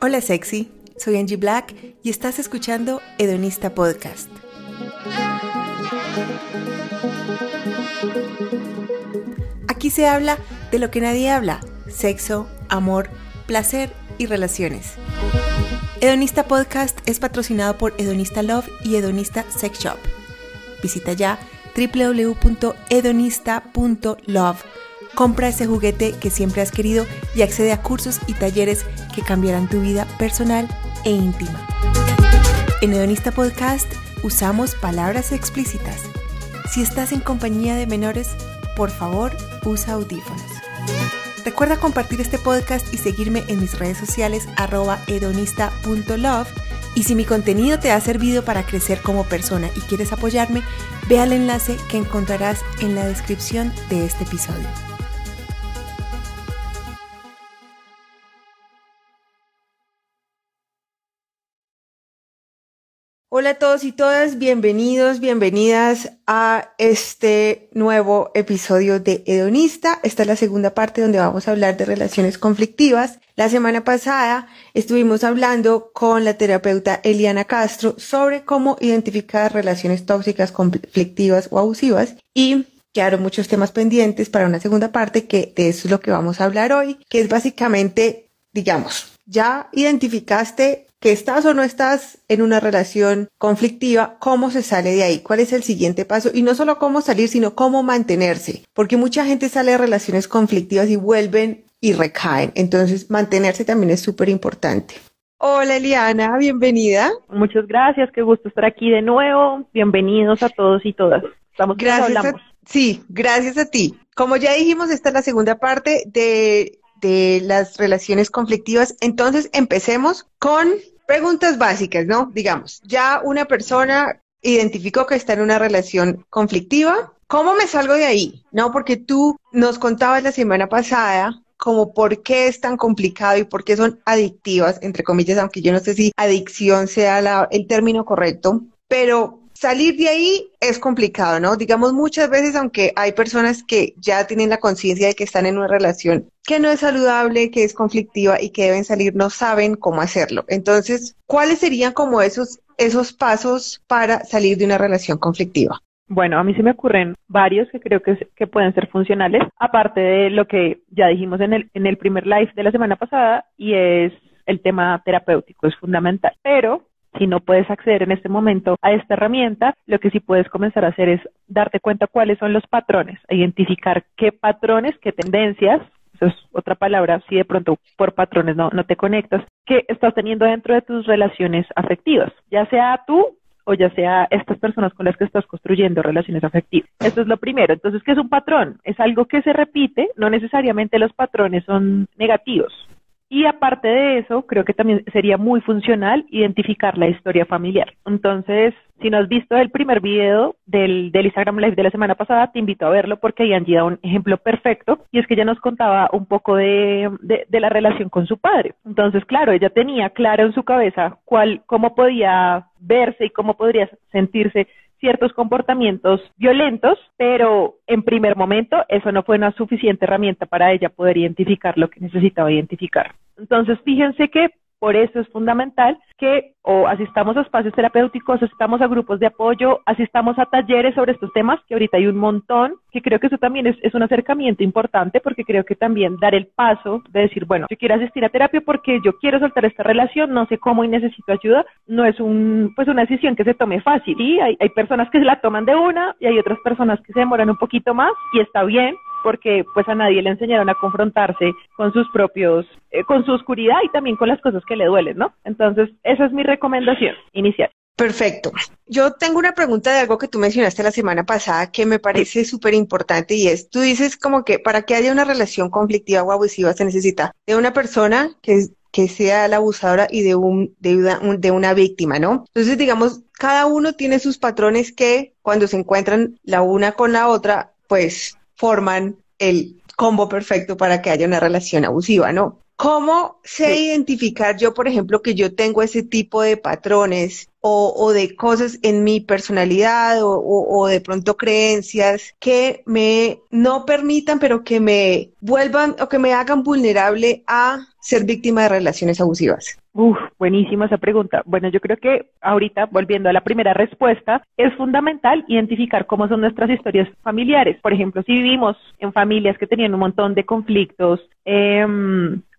Hola sexy, soy Angie Black y estás escuchando Hedonista Podcast. Aquí se habla de lo que nadie habla, sexo, amor, placer y relaciones. Hedonista Podcast es patrocinado por Hedonista Love y Hedonista Sex Shop. Visita ya www.hedonista.love. Compra ese juguete que siempre has querido y accede a cursos y talleres que cambiarán tu vida personal e íntima. En Hedonista Podcast usamos palabras explícitas. Si estás en compañía de menores, por favor, usa audífonos. Recuerda compartir este podcast y seguirme en mis redes sociales arroba hedonista.love. Y si mi contenido te ha servido para crecer como persona y quieres apoyarme, ve al enlace que encontrarás en la descripción de este episodio. Hola a todos y todas, bienvenidos, bienvenidas a este nuevo episodio de Hedonista. Esta es la segunda parte donde vamos a hablar de relaciones conflictivas. La semana pasada estuvimos hablando con la terapeuta Eliana Castro sobre cómo identificar relaciones tóxicas, conflictivas o abusivas y quedaron muchos temas pendientes para una segunda parte que de eso es lo que vamos a hablar hoy, que es básicamente, digamos, ya identificaste que estás o no estás en una relación conflictiva, cómo se sale de ahí, cuál es el siguiente paso y no solo cómo salir, sino cómo mantenerse, porque mucha gente sale de relaciones conflictivas y vuelven y recaen, entonces mantenerse también es súper importante. Hola Eliana, bienvenida. Muchas gracias, qué gusto estar aquí de nuevo. Bienvenidos a todos y todas. Estamos gracias. A, sí, gracias a ti. Como ya dijimos, esta es la segunda parte de de las relaciones conflictivas. Entonces, empecemos con preguntas básicas, ¿no? Digamos, ya una persona identificó que está en una relación conflictiva. ¿Cómo me salgo de ahí? No, porque tú nos contabas la semana pasada como por qué es tan complicado y por qué son adictivas, entre comillas, aunque yo no sé si adicción sea el término correcto, pero salir de ahí es complicado, ¿no? Digamos, muchas veces, aunque hay personas que ya tienen la conciencia de que están en una relación que no es saludable, que es conflictiva y que deben salir, no saben cómo hacerlo. Entonces, ¿cuáles serían como esos, esos pasos para salir de una relación conflictiva? Bueno, a mí se me ocurren varios que creo que, que, pueden ser funcionales, aparte de lo que ya dijimos en el, en el primer live de la semana pasada, y es el tema terapéutico, es fundamental. Pero si no puedes acceder en este momento a esta herramienta, lo que sí puedes comenzar a hacer es darte cuenta cuáles son los patrones, identificar qué patrones, qué tendencias, eso es otra palabra, si de pronto por patrones no, no te conectas, que estás teniendo dentro de tus relaciones afectivas, ya sea tú o ya sea estas personas con las que estás construyendo relaciones afectivas. Esto es lo primero. Entonces, ¿qué es un patrón? Es algo que se repite, no necesariamente los patrones son negativos. Y aparte de eso, creo que también sería muy funcional identificar la historia familiar. Entonces, si no has visto el primer video del, del Instagram Live de la semana pasada, te invito a verlo porque ahí dado un ejemplo perfecto y es que ella nos contaba un poco de, de, de, la relación con su padre. Entonces, claro, ella tenía claro en su cabeza cuál, cómo podía verse y cómo podría sentirse ciertos comportamientos violentos, pero en primer momento eso no fue una suficiente herramienta para ella poder identificar lo que necesitaba identificar. Entonces, fíjense que por eso es fundamental que o asistamos a espacios terapéuticos, asistamos a grupos de apoyo, asistamos a talleres sobre estos temas, que ahorita hay un montón, que creo que eso también es, es un acercamiento importante porque creo que también dar el paso de decir, bueno, yo quiero asistir a terapia porque yo quiero soltar esta relación, no sé cómo y necesito ayuda, no es un, pues una decisión que se tome fácil. Y hay, hay personas que se la toman de una y hay otras personas que se demoran un poquito más y está bien, porque pues a nadie le enseñaron a confrontarse con sus propios, eh, con su oscuridad y también con las cosas que le duelen, ¿no? Entonces, esa es mi recomendación inicial. Perfecto. Yo tengo una pregunta de algo que tú mencionaste la semana pasada que me parece súper importante y es, tú dices como que para que haya una relación conflictiva o abusiva se necesita de una persona que, que sea la abusadora y de, un, de, una, de una víctima, ¿no? Entonces, digamos, cada uno tiene sus patrones que cuando se encuentran la una con la otra, pues forman el combo perfecto para que haya una relación abusiva, ¿no? ¿cómo sé identificar yo, por ejemplo, que yo tengo ese tipo de patrones o, de cosas en mi personalidad o, o, de pronto creencias que me no permitan, pero que me vuelvan o que me hagan vulnerable a ser víctima de relaciones abusivas? Uf, buenísima esa pregunta. Bueno, yo creo que ahorita, volviendo a la primera respuesta, es fundamental identificar cómo son nuestras historias familiares. Por ejemplo, si vivimos en familias que tenían un montón de conflictos, eh,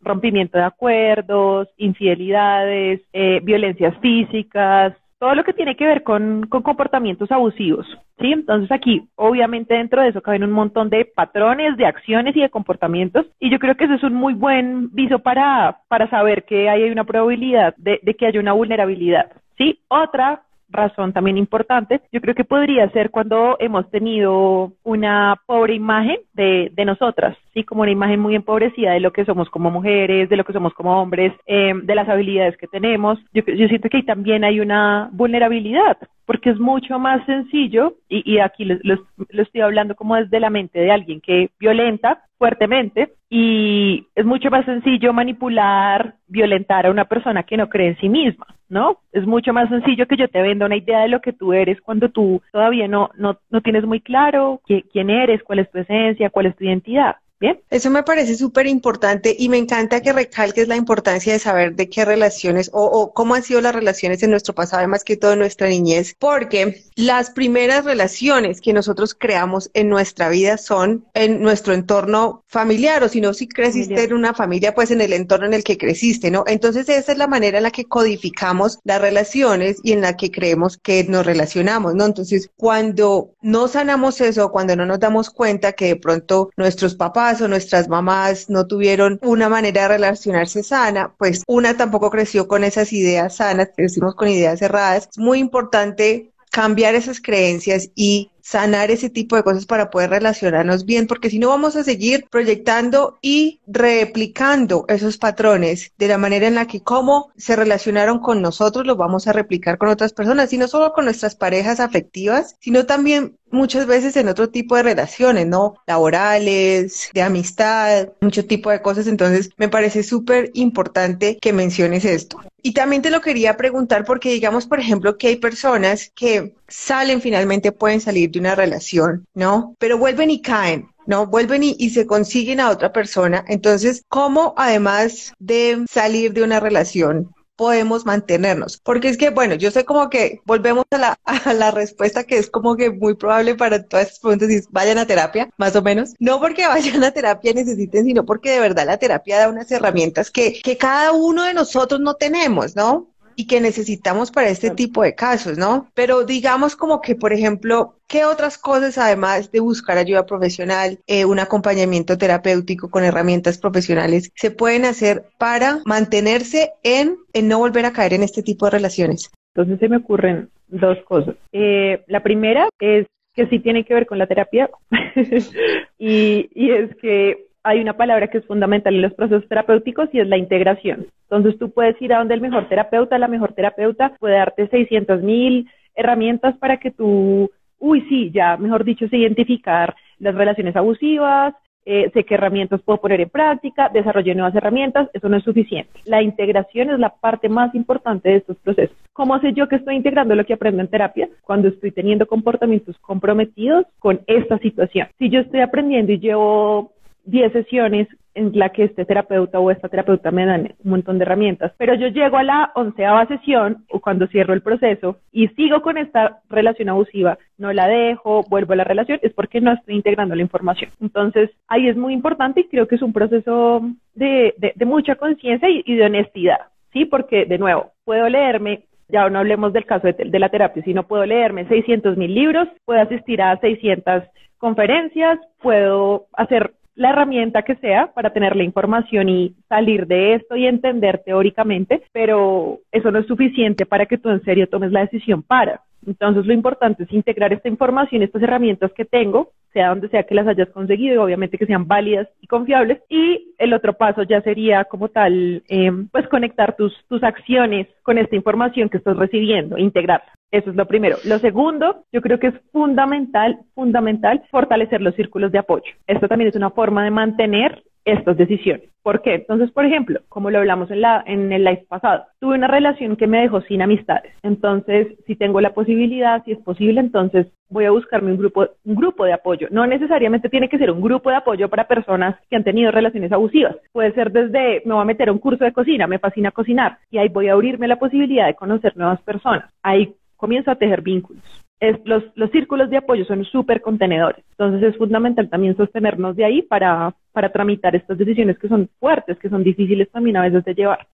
rompimiento de acuerdos, infidelidades, eh, violencias físicas, todo lo que tiene que ver con, comportamientos abusivos. ¿Sí? Entonces aquí, obviamente dentro de eso caben un montón de patrones, de acciones y de comportamientos, y yo creo que eso es un muy buen viso para, para saber que hay una probabilidad de, de que haya una vulnerabilidad. ¿sí? Otra razón también importante, yo creo que podría ser cuando hemos tenido una pobre imagen de, de nosotras, ¿sí? Como una imagen muy empobrecida de lo que somos como mujeres, de lo que somos como hombres, eh, de las habilidades que tenemos. Yo, yo siento que ahí también hay una vulnerabilidad, porque es mucho más sencillo, y, aquí lo, lo, estoy hablando como desde la mente de alguien que violenta fuertemente, y es mucho más sencillo manipular, violentar a una persona que no cree en sí misma, ¿no? Es mucho más sencillo que yo te venda una idea de lo que tú eres cuando tú todavía no, no, no tienes muy claro quién eres, cuál es tu esencia, cuál es tu identidad. Bien. Eso me parece súper importante y me encanta que recalques la importancia de saber de qué relaciones o, o, cómo han sido las relaciones en nuestro pasado, más que todo en nuestra niñez, porque las primeras relaciones que nosotros creamos en nuestra vida son en nuestro entorno familiar o si no, si creciste en una familia, pues en el entorno en el que creciste, ¿no? Entonces esa es la manera en la que codificamos las relaciones y en la que creemos que nos relacionamos, ¿no? Entonces cuando no sanamos eso, cuando no nos damos cuenta que de pronto nuestros papás o nuestras mamás no tuvieron una manera de relacionarse sana, pues una tampoco creció con esas ideas sanas, crecimos con ideas cerradas. Es muy importante cambiar esas creencias y sanar ese tipo de cosas para poder relacionarnos bien, porque si no vamos a seguir proyectando y replicando esos patrones de la manera en la que cómo se relacionaron con nosotros, los vamos a replicar con otras personas, y no solo con nuestras parejas afectivas, sino también muchas veces en otro tipo de relaciones, ¿no? Laborales, de amistad, mucho tipo de cosas. Entonces, me parece súper importante que menciones esto. Y también te lo quería preguntar porque digamos, por ejemplo, que hay personas que salen finalmente, pueden salir de una relación, ¿no? Pero vuelven y caen. ¿no? Vuelven y, y, se consiguen a otra persona. Entonces, ¿cómo además de salir de una relación, podemos mantenernos. Porque es que, bueno, yo sé como que volvemos a la, a la respuesta que es como que muy probable para todas estas preguntas y vayan a terapia, más o menos. No porque vayan a terapia necesiten, sino porque de verdad la terapia da unas herramientas que, que cada uno de nosotros no tenemos, ¿no? Y que necesitamos para este tipo de casos, ¿no? Pero digamos como que, por ejemplo, ¿qué otras cosas, además de buscar ayuda profesional, eh, un acompañamiento terapéutico con herramientas profesionales, se pueden hacer para mantenerse en, en no volver a caer en este tipo de relaciones? Entonces se me ocurren dos cosas. Eh, la primera es que sí tiene que ver con la terapia y, y es que hay una palabra que es fundamental en los procesos terapéuticos y es la integración. Entonces tú puedes ir a donde el mejor terapeuta, la mejor terapeuta puede darte 600 mil herramientas para que tú, uy, sí, ya, mejor dicho, sé identificar las relaciones abusivas, eh, sé qué herramientas puedo poner en práctica, desarrolle nuevas herramientas, eso no es suficiente. La integración es la parte más importante de estos procesos. ¿Cómo sé yo que estoy integrando lo que aprendo en terapia? Cuando estoy teniendo comportamientos comprometidos con esta situación. Si yo estoy aprendiendo y llevo 10 sesiones en la que este terapeuta o esta terapeuta me dan un montón de herramientas, pero yo llego a la onceava sesión o cuando cierro el proceso y sigo con esta relación abusiva, no la dejo, vuelvo a la relación, es porque no estoy integrando la información. Entonces, ahí es muy importante y creo que es un proceso de, mucha conciencia y, de honestidad, ¿sí? Porque, de nuevo, puedo leerme ya no hablemos del caso de, de, la terapia, sino puedo leerme 600 mil libros, puedo asistir a 600 conferencias, puedo hacer la herramienta que sea para tener la información y salir de esto y entender teóricamente, pero eso no es suficiente para que tú en serio tomes la decisión para. Entonces lo importante es integrar esta información, estas herramientas que tengo, sea donde sea que las hayas conseguido y obviamente que sean válidas y confiables. Y el otro paso ya sería como tal, eh, pues conectar tus, tus acciones con esta información que estás recibiendo, integrarla. Eso es lo primero. Lo segundo, yo creo que es fundamental, fundamental fortalecer los círculos de apoyo. Esto también es una forma de mantener estas decisiones. ¿Por qué? Entonces, por ejemplo, como lo hablamos en, la, en el live pasado, tuve una relación que me dejó sin amistades. Entonces, si tengo la posibilidad, si es posible, entonces voy a buscarme un grupo, un grupo de apoyo. No necesariamente tiene que ser un grupo de apoyo para personas que han tenido relaciones abusivas. Puede ser desde, me voy a meter a un curso de cocina, me fascina cocinar, y ahí voy a abrirme la posibilidad de conocer nuevas personas. Ahí comienzo a tejer vínculos los, los círculos de apoyo son súper contenedores. Entonces es fundamental también sostenernos de ahí para, para tramitar estas decisiones que son fuertes, que son difíciles también a veces de llevar.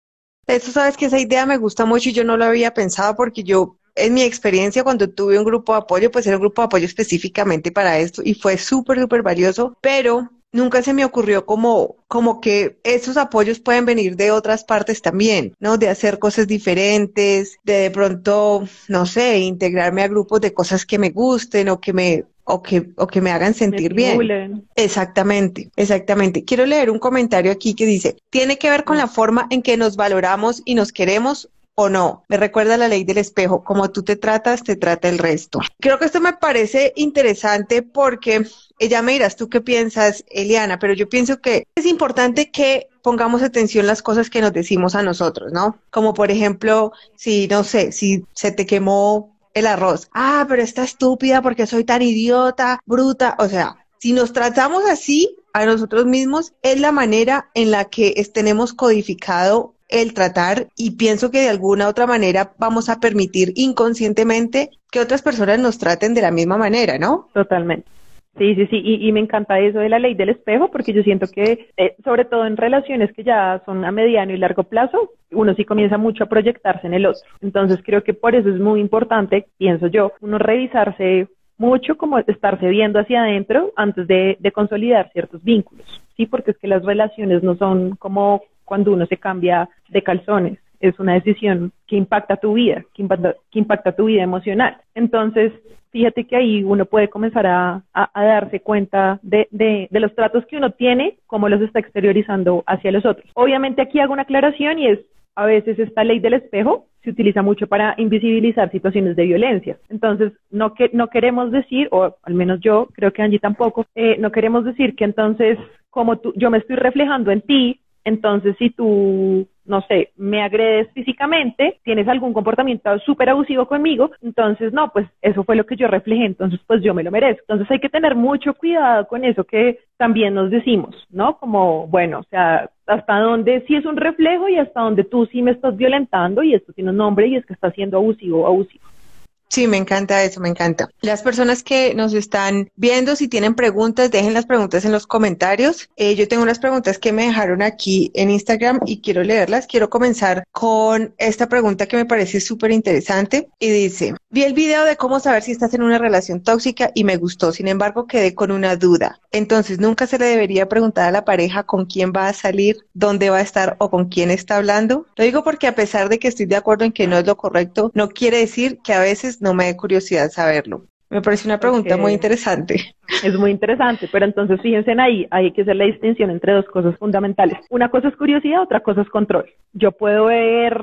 Eso sabes que esa idea me gusta mucho y yo no lo había pensado porque yo en mi experiencia cuando tuve un grupo de apoyo, pues era un grupo de apoyo específicamente para esto y fue súper, súper valioso, pero nunca se me ocurrió como, como que esos apoyos pueden venir de otras partes también, ¿no? De hacer cosas diferentes, de de pronto, no sé, integrarme a grupos de cosas que me gusten o que me o que, o que me hagan sentir bien. Exactamente, exactamente. Quiero leer un comentario aquí que dice, tiene que ver con la forma en que nos valoramos y nos queremos o no. Me recuerda la ley del espejo, como tú te tratas, te trata el resto. Creo que esto me parece interesante porque ella me dirás tú qué piensas, Eliana, pero yo pienso que es importante que pongamos atención las cosas que nos decimos a nosotros, ¿no? Como por ejemplo, si, no sé, si se te quemó el arroz. Ah, pero está estúpida porque soy tan idiota, bruta. O sea, si nos tratamos así a nosotros mismos, es la manera en la que tenemos codificado el tratar y pienso que de alguna otra manera vamos a permitir inconscientemente que otras personas nos traten de la misma manera, ¿no? Totalmente. Sí, sí, sí, y, me encanta eso de la ley del espejo, porque yo siento que, eh, sobre todo en relaciones que ya son a mediano y largo plazo, uno sí comienza mucho a proyectarse en el otro. Entonces creo que por eso es muy importante, pienso yo, uno revisarse mucho, como estarse viendo hacia adentro antes de, de consolidar ciertos vínculos, sí, porque es que las relaciones no son como cuando uno se cambia de calzones. Es una decisión que impacta tu vida, que impacta, tu vida emocional. Entonces, fíjate que ahí uno puede comenzar a, darse cuenta de, de, los tratos que uno tiene, cómo los está exteriorizando hacia los otros. Obviamente aquí hago una aclaración y es, a veces esta ley del espejo se utiliza mucho para invisibilizar situaciones de violencia. Entonces, no, que, no queremos decir, o al menos yo, creo que Angie tampoco, eh, no queremos decir que entonces, como tú, yo me estoy reflejando en ti, entonces, si tú, no sé, me agredes físicamente, tienes algún comportamiento súper abusivo conmigo, entonces, no, pues eso fue lo que yo reflejé, entonces, pues yo me lo merezco. Entonces, hay que tener mucho cuidado con eso que también nos decimos, ¿no? Como, bueno, o sea, hasta donde sí es un reflejo y hasta donde tú sí me estás violentando y esto tiene un nombre y es que está siendo abusivo abusivo. Sí, me encanta eso, me encanta. Las personas que nos están viendo, si tienen preguntas, dejen las preguntas en los comentarios. Eh, yo tengo unas preguntas que me dejaron aquí en Instagram y quiero leerlas. Quiero comenzar con esta pregunta que me parece súper interesante y dice, vi el video de cómo saber si estás en una relación tóxica y me gustó, sin embargo quedé con una duda. Entonces, nunca se le debería preguntar a la pareja con quién va a salir, dónde va a estar o con quién está hablando. Lo digo porque a pesar de que estoy de acuerdo en que no es lo correcto, no quiere decir que a veces no me dé curiosidad saberlo. Me parece una pregunta muy interesante. Es muy interesante, pero entonces fíjense en ahí, hay que hacer la distinción entre dos cosas fundamentales. Una cosa es curiosidad, otra cosa es control. Yo puedo ver,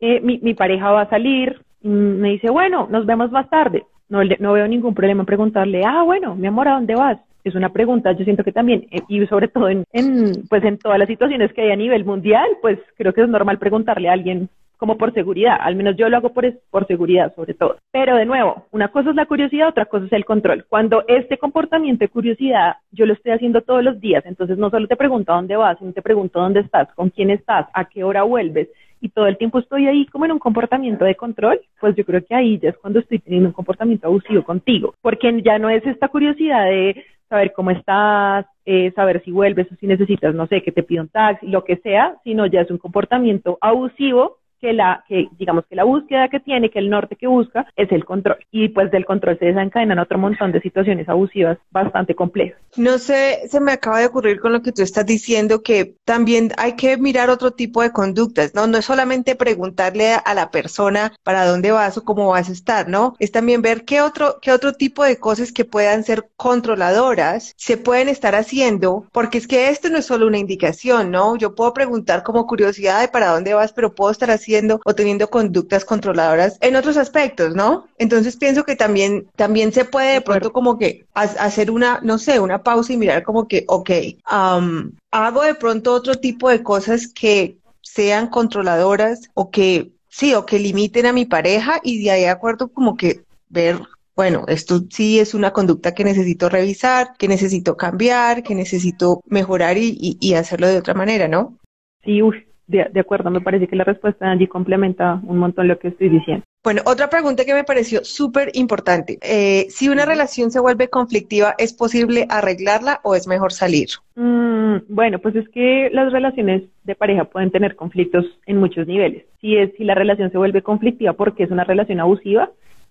eh, mi, mi, pareja va a salir, me dice, bueno, nos vemos más tarde. No, no veo ningún problema en preguntarle, ah, bueno, mi amor, ¿a dónde vas? es una pregunta, yo siento que también, eh, y sobre todo en, en, pues en todas las situaciones que hay a nivel mundial, pues creo que es normal preguntarle a alguien como por seguridad, al menos yo lo hago por, seguridad sobre todo. Pero de nuevo, una cosa es la curiosidad, otra cosa es el control. Cuando este comportamiento de curiosidad yo lo estoy haciendo todos los días, entonces no solo te pregunto dónde vas, sino te pregunto dónde estás, con quién estás, a qué hora vuelves, y todo el tiempo estoy ahí como en un comportamiento de control, pues yo creo que ahí ya es cuando estoy teniendo un comportamiento abusivo contigo, porque ya no es esta curiosidad de saber cómo estás, eh, saber si vuelves o si necesitas, no sé, que te pida un taxi, lo que sea, sino ya es un comportamiento abusivo que la, que digamos que la búsqueda que tiene, que el norte que busca, es el control. Y pues del control se desencadenan otro montón de situaciones abusivas bastante complejas. No sé, se me acaba de ocurrir con lo que tú estás diciendo que también hay que mirar otro tipo de conductas, ¿no? No es solamente preguntarle a la persona para dónde vas o cómo vas a estar, ¿no? Es también ver qué otro, qué otro tipo de cosas que puedan ser controladoras se pueden estar haciendo, porque es que esto no es solo una indicación, ¿no? Yo puedo preguntar como curiosidad de para dónde vas, pero puedo estar haciendo haciendo o teniendo conductas controladoras en otros aspectos, ¿no? Entonces pienso que también, también se puede de pronto como que hacer una, no sé, una pausa y mirar como que, ok, hago de pronto otro tipo de cosas que sean controladoras o que sí, o que limiten a mi pareja y de ahí de acuerdo como que ver bueno, esto sí es una conducta que necesito revisar, que necesito cambiar, que necesito mejorar y, hacerlo de otra manera, ¿no? Sí, de, acuerdo, me parece que la respuesta de Angie complementa un montón lo que estoy diciendo. Bueno, otra pregunta que me pareció súper importante. Eh, si una relación se vuelve conflictiva, ¿es posible arreglarla o es mejor salir? Mm, bueno, pues es que las relaciones de pareja pueden tener conflictos en muchos niveles. Si, es, si la relación se vuelve conflictiva porque es una relación abusiva,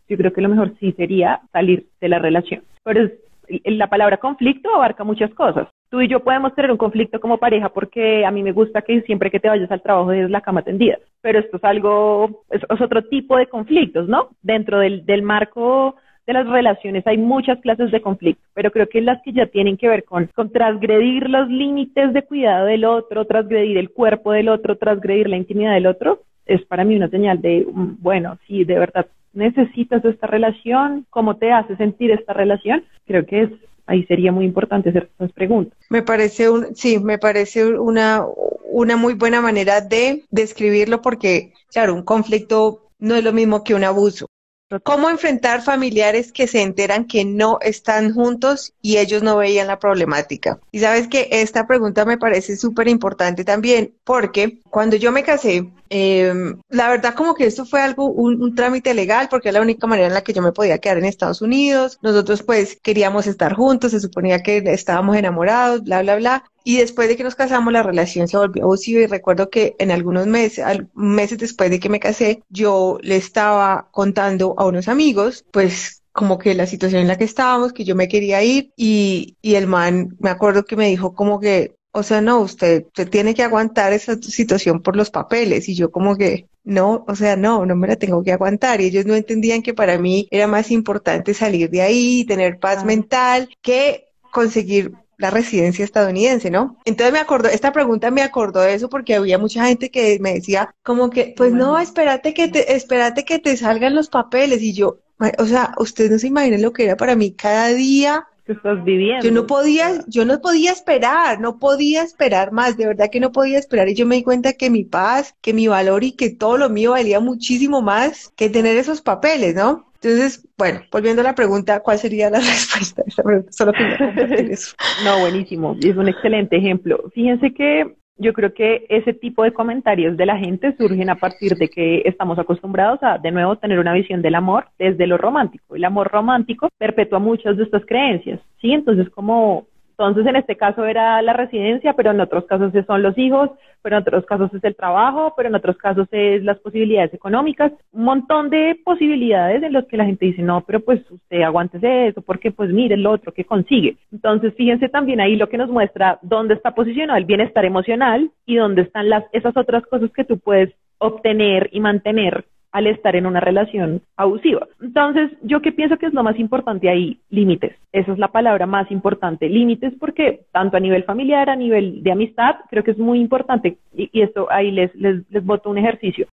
yo creo que lo mejor sí sería salir de la relación. Pero la palabra conflicto abarca muchas cosas. Tú y yo podemos tener un conflicto como pareja porque a mí me gusta que siempre que te vayas al trabajo des la cama tendida, pero esto es algo, es, otro tipo de conflictos, ¿no? Dentro del, del marco de las relaciones hay muchas clases de conflicto, pero creo que las que ya tienen que ver con, con transgredir los límites de cuidado del otro, transgredir el cuerpo del otro, transgredir la intimidad del otro, es para mí una señal de, mm, bueno, si de verdad necesitas esta relación, cómo te hace sentir esta relación, creo que es ahí sería muy importante hacer estas preguntas. Me parece un, sí, me parece una, una muy buena manera de describirlo porque, claro, un conflicto no es lo mismo que un abuso. ¿Cómo enfrentar familiares que se enteran que no están juntos y ellos no veían la problemática? Y sabes que esta pregunta me parece súper importante también porque cuando yo me casé, em, la verdad como que esto fue algo, un, trámite legal porque es la única manera en la que yo me podía quedar en Estados Unidos. Nosotros pues queríamos estar juntos, se suponía que estábamos enamorados, bla, bla, bla. Y después de que nos casamos, la relación se volvió abusiva y recuerdo que en algunos meses, meses después de que me casé, yo le estaba contando a unos amigos, pues como que la situación en la que estábamos, que yo me quería ir y, y el man, me acuerdo que me dijo como que, o sea, no, usted, usted tiene que aguantar esa situación por los papeles y yo como que, no, o sea, no, no me la tengo que aguantar. Y ellos no entendían que para mí era más importante salir de ahí, tener paz mental, que conseguir la residencia estadounidense, ¿no? Entonces me acordó, esta pregunta me acordó de eso porque había mucha gente que me decía como que, pues no, espérate que te, espérate que te salgan los papeles y yo, o sea, ustedes no se imaginan lo que era para mí cada día que estás viviendo. Yo no podía, yo no podía esperar, no podía esperar más, de verdad que no podía esperar y yo me di cuenta que mi paz, que mi valor y que todo lo mío valía muchísimo más que tener esos papeles, ¿no? Entonces, bueno, volviendo a la pregunta, ¿cuál sería la respuesta a esta pregunta? Solo compartir eso. No, buenísimo. Es un excelente ejemplo. Fíjense que yo creo que ese tipo de comentarios de la gente surgen a partir de que estamos acostumbrados a, de nuevo, tener una visión del amor desde lo romántico. El amor romántico perpetúa muchas de estas creencias, ¿sí? Entonces, como entonces, en este caso era la residencia, pero en otros casos son los hijos, pero en otros casos es el trabajo, pero en otros casos es las posibilidades económicas, un montón de posibilidades en las que la gente dice, no, pero pues usted aguántese eso, porque pues mire lo otro que consigue. Entonces, fíjense también ahí lo que nos muestra dónde está posicionado el bienestar emocional y dónde están las, esas otras cosas que tú puedes obtener y mantener al estar en una relación abusiva. Entonces, yo que pienso que es lo más importante ahí, límites. Esa es la palabra más importante, límites, porque tanto a nivel familiar, a nivel de amistad, creo que es muy importante, y, esto ahí les, les, les boto un ejercicio.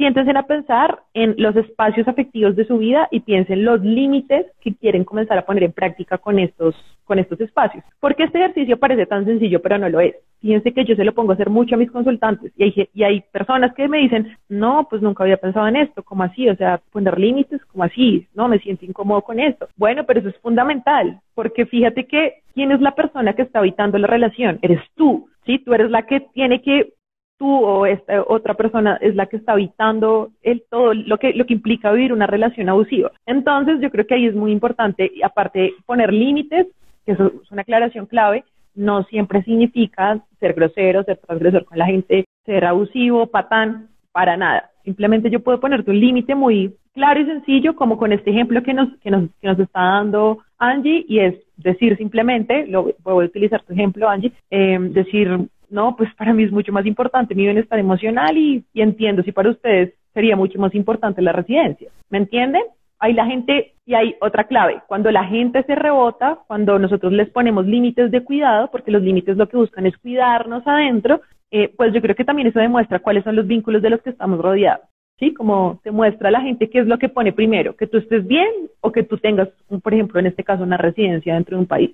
Siéntense a pensar en los espacios afectivos de su vida y piensen los límites que quieren comenzar a poner en práctica con estos, con estos espacios. Porque este ejercicio parece tan sencillo, pero no lo es. Fíjense que yo se lo pongo a hacer mucho a mis consultantes y hay, y hay personas que me dicen, no, pues nunca había pensado en esto, ¿cómo así? O sea, poner límites, ¿cómo así? No, me siento incómodo con esto. Bueno, pero eso es fundamental, porque fíjate que quién es la persona que está habitando la relación, eres tú. ¿sí? Tú eres la que tiene que tú o esta otra persona es la que está habitando el todo lo que lo que implica vivir una relación abusiva. Entonces, yo creo que ahí es muy importante aparte poner límites, que eso es una aclaración clave, no siempre significa ser grosero, ser transgresor con la gente, ser abusivo, patán, para nada. Simplemente yo puedo ponerte un límite muy claro y sencillo, como con este ejemplo que nos, que nos, que nos está dando Angie, y es decir simplemente, lo, voy a utilizar tu ejemplo, Angie, eh, decir, no, pues para mí es mucho más importante mi bienestar emocional y, entiendo si para ustedes sería mucho más importante la residencia. ¿Me entienden? Hay la gente, y hay otra clave, cuando la gente se rebota, cuando nosotros les ponemos límites de cuidado, porque los límites lo que buscan es cuidarnos adentro, eh, pues yo creo que también eso demuestra cuáles son los vínculos de los que estamos rodeados. ¿sí? Como te muestra la gente qué es lo que pone primero, que tú estés bien o que tú tengas, por ejemplo, en este caso, una residencia dentro de un país.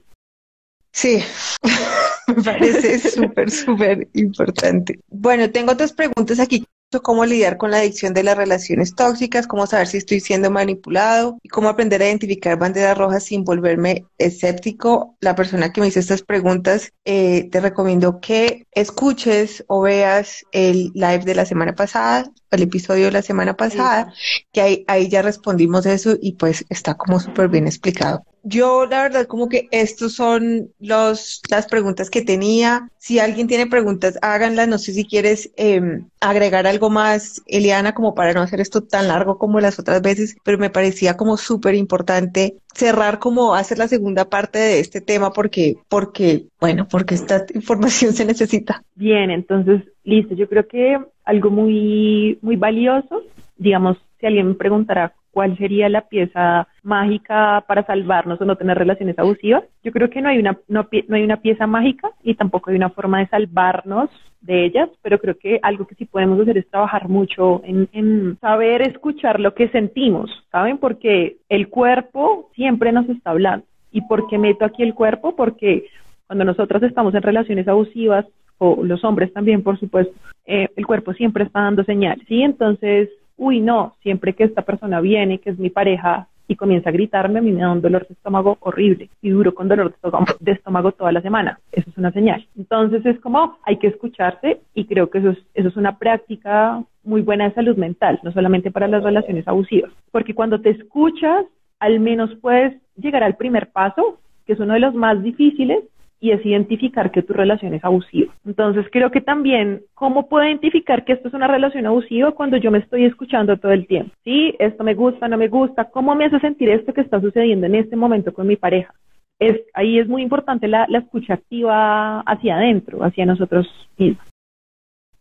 Sí, me parece súper, súper importante. Bueno, tengo otras preguntas aquí cómo lidiar con la adicción de las relaciones tóxicas, cómo saber si estoy siendo manipulado y cómo aprender a identificar banderas rojas sin volverme escéptico. La persona que me hizo estas preguntas, eh, te recomiendo que escuches o veas el live de la semana pasada, el episodio de la semana pasada, que ahí, ahí ya respondimos eso y pues está como súper bien explicado yo la verdad como que estos son los, las preguntas que tenía. Si alguien tiene preguntas, háganlas. No sé si quieres em, agregar algo más, Eliana, como para no hacer esto tan largo como las otras veces, pero me parecía como súper importante cerrar como hacer la segunda parte de este tema porque, porque, bueno, porque esta información se necesita. Bien, entonces, listo. Yo creo que algo muy, muy valioso, digamos, si alguien me preguntará cuál sería la pieza mágica para salvarnos o no tener relaciones abusivas. Yo creo que no hay una, no, hay una pieza mágica y tampoco hay una forma de salvarnos de ellas, pero creo que algo que sí podemos hacer es trabajar mucho en, en saber escuchar lo que sentimos, ¿saben? Porque el cuerpo siempre nos está hablando. ¿Y por qué meto aquí el cuerpo? Porque cuando nosotros estamos en relaciones abusivas, o los hombres también, por supuesto, eh, el cuerpo siempre está dando señales, ¿sí? Entonces, uy, no, siempre que esta persona viene, que es mi pareja, y comienza a gritarme, me da un dolor de estómago horrible y duro con dolor de estómago, toda la semana. Eso es una señal. Entonces es como hay que escucharse y creo que eso es, eso es una práctica muy buena de salud mental, no solamente para las relaciones abusivas, porque cuando te escuchas, al menos puedes llegar al primer paso, que es uno de los más difíciles, y es identificar que tu relación es abusiva. Entonces creo que también, ¿cómo puedo identificar que esto es una relación abusiva cuando yo me estoy escuchando todo el tiempo? Sí, esto me gusta, no me gusta, ¿cómo me hace sentir esto que está sucediendo en este momento con mi pareja? Es, ahí es muy importante la, la escucha activa hacia adentro, hacia nosotros mismos.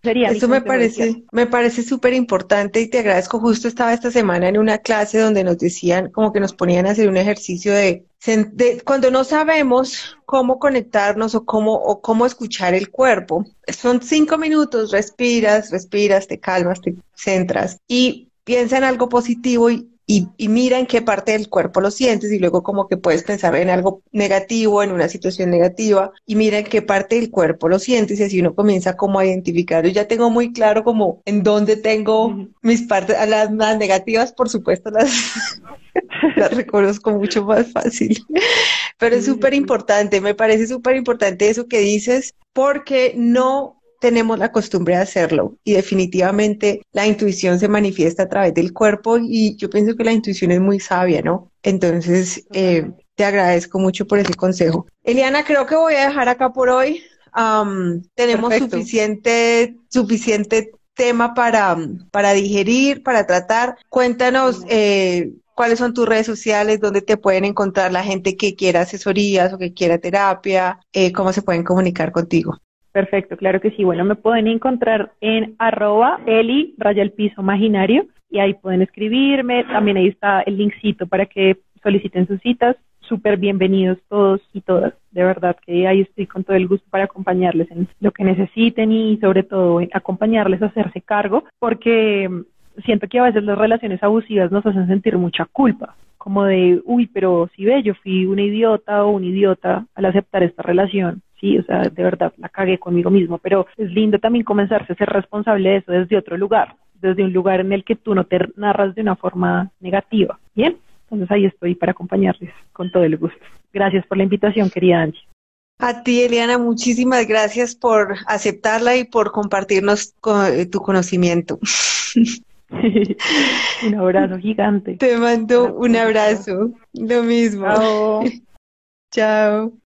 Eso me parece, me parece súper importante y te agradezco. Justo estaba esta semana en una clase donde nos decían, como que nos ponían a hacer un ejercicio de, cuando no sabemos cómo conectarnos o cómo, o cómo escuchar el cuerpo. Son cinco minutos, respiras, respiras, te calmas, te centras y piensa en algo positivo y, y, mira en qué parte del cuerpo lo sientes y luego como que puedes pensar en algo negativo, en una situación negativa y mira en qué parte del cuerpo lo sientes y así uno comienza como a identificar. Yo ya tengo muy claro como en dónde tengo mis partes, las más negativas, por supuesto, las, las reconozco mucho más fácil. Pero es súper importante, me parece súper importante eso que dices porque no tenemos la costumbre de hacerlo y definitivamente la intuición se manifiesta a través del cuerpo y yo pienso que la intuición es muy sabia, ¿no? Entonces, eh, te agradezco mucho por ese consejo. Eliana, creo que voy a dejar acá por hoy. tenemos suficiente, suficiente tema para, para digerir, para tratar. Cuéntanos eh, cuáles son tus redes sociales, dónde te pueden encontrar la gente que quiera asesorías o que quiera terapia, eh, cómo se pueden comunicar contigo. Perfecto, claro que sí. Bueno, me pueden encontrar en arroba eli raya el piso imaginario y ahí pueden escribirme. También ahí está el linkcito para que soliciten sus citas. Súper bienvenidos todos y todas. De verdad que ahí estoy con todo el gusto para acompañarles en lo que necesiten y sobre todo acompañarles a hacerse cargo porque siento que a veces las relaciones abusivas nos hacen sentir mucha culpa como de, uy, pero si ve, yo fui una idiota o un idiota al aceptar esta relación sí, o sea, de verdad la cagué conmigo mismo, pero es lindo también comenzarse a ser responsable de eso desde otro lugar, desde un lugar en el que tú no te narras de una forma negativa, ¿bien? Entonces ahí estoy para acompañarles con todo el gusto. Gracias por la invitación, querida Angie. A ti, Eliana, muchísimas gracias por aceptarla y por compartirnos eh, tu conocimiento. un abrazo gigante. Te mando un abrazo. Lo mismo. Chao. Chao.